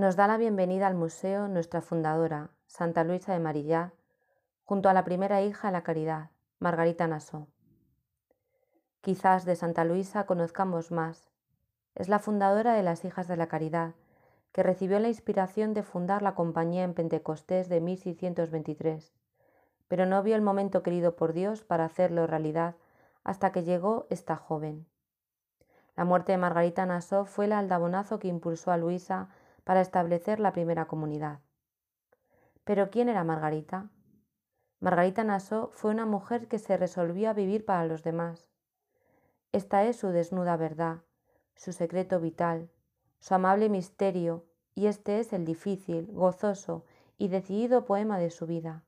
Nos da la bienvenida al museo nuestra fundadora, Santa Luisa de Marillá, junto a la primera hija de la caridad, Margarita Nassau. Quizás de Santa Luisa conozcamos más. Es la fundadora de las Hijas de la Caridad, que recibió la inspiración de fundar la compañía en Pentecostés de 1623, pero no vio el momento querido por Dios para hacerlo realidad hasta que llegó esta joven. La muerte de Margarita Nassau fue el aldabonazo que impulsó a Luisa para establecer la primera comunidad. Pero ¿quién era Margarita? Margarita Nassau fue una mujer que se resolvió a vivir para los demás. Esta es su desnuda verdad, su secreto vital, su amable misterio, y este es el difícil, gozoso y decidido poema de su vida.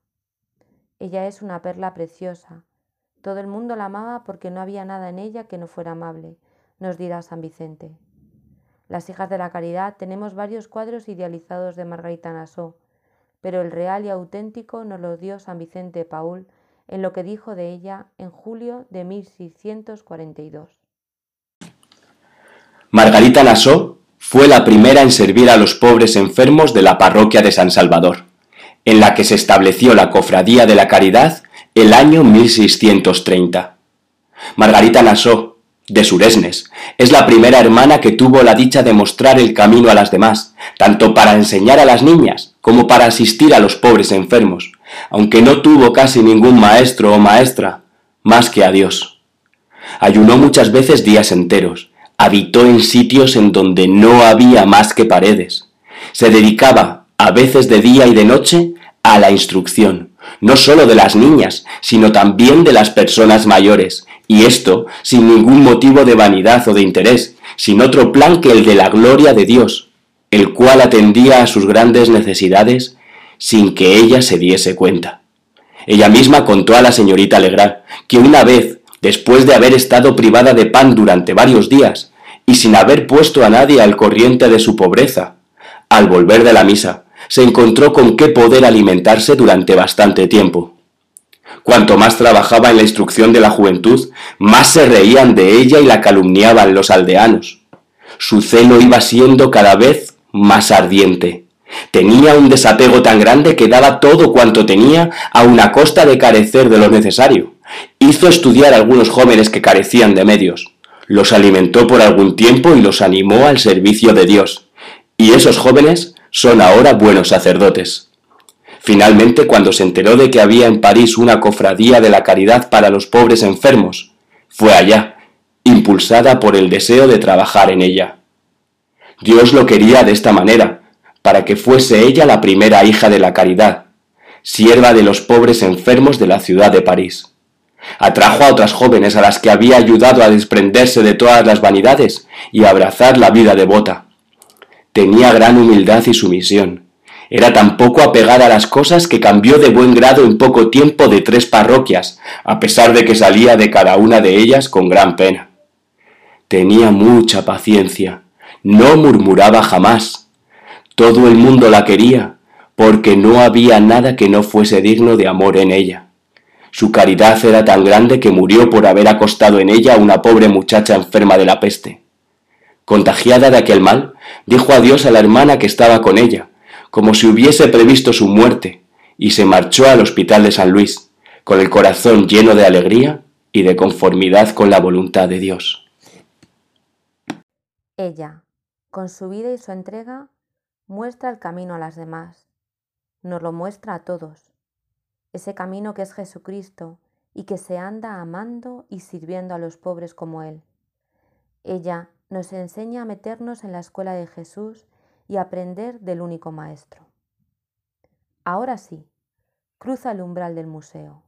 Ella es una perla preciosa. Todo el mundo la amaba porque no había nada en ella que no fuera amable, nos dirá San Vicente. Las hijas de la caridad tenemos varios cuadros idealizados de Margarita Nassau, pero el real y auténtico nos lo dio San Vicente Paul en lo que dijo de ella en julio de 1642. Margarita Nassau fue la primera en servir a los pobres enfermos de la parroquia de San Salvador, en la que se estableció la Cofradía de la Caridad el año 1630. Margarita Nassau de Suresnes. Es la primera hermana que tuvo la dicha de mostrar el camino a las demás, tanto para enseñar a las niñas como para asistir a los pobres enfermos, aunque no tuvo casi ningún maestro o maestra, más que a Dios. Ayunó muchas veces días enteros, habitó en sitios en donde no había más que paredes. Se dedicaba, a veces de día y de noche, a la instrucción, no sólo de las niñas, sino también de las personas mayores, y esto sin ningún motivo de vanidad o de interés, sin otro plan que el de la gloria de Dios, el cual atendía a sus grandes necesidades sin que ella se diese cuenta. Ella misma contó a la señorita Legrand que una vez, después de haber estado privada de pan durante varios días, y sin haber puesto a nadie al corriente de su pobreza, al volver de la misa, se encontró con qué poder alimentarse durante bastante tiempo. Cuanto más trabajaba en la instrucción de la juventud, más se reían de ella y la calumniaban los aldeanos. Su celo iba siendo cada vez más ardiente. Tenía un desapego tan grande que daba todo cuanto tenía a una costa de carecer de lo necesario. Hizo estudiar a algunos jóvenes que carecían de medios. Los alimentó por algún tiempo y los animó al servicio de Dios. Y esos jóvenes son ahora buenos sacerdotes. Finalmente, cuando se enteró de que había en París una cofradía de la caridad para los pobres enfermos, fue allá, impulsada por el deseo de trabajar en ella. Dios lo quería de esta manera, para que fuese ella la primera hija de la caridad, sierva de los pobres enfermos de la ciudad de París. Atrajo a otras jóvenes a las que había ayudado a desprenderse de todas las vanidades y a abrazar la vida devota. Tenía gran humildad y sumisión, era tan poco apegada a las cosas que cambió de buen grado en poco tiempo de tres parroquias, a pesar de que salía de cada una de ellas con gran pena. Tenía mucha paciencia, no murmuraba jamás. Todo el mundo la quería, porque no había nada que no fuese digno de amor en ella. Su caridad era tan grande que murió por haber acostado en ella a una pobre muchacha enferma de la peste. Contagiada de aquel mal, dijo adiós a la hermana que estaba con ella, como si hubiese previsto su muerte, y se marchó al hospital de San Luis, con el corazón lleno de alegría y de conformidad con la voluntad de Dios. Ella, con su vida y su entrega, muestra el camino a las demás, nos lo muestra a todos, ese camino que es Jesucristo y que se anda amando y sirviendo a los pobres como Él. Ella nos enseña a meternos en la escuela de Jesús y aprender del único maestro. Ahora sí, cruza el umbral del museo.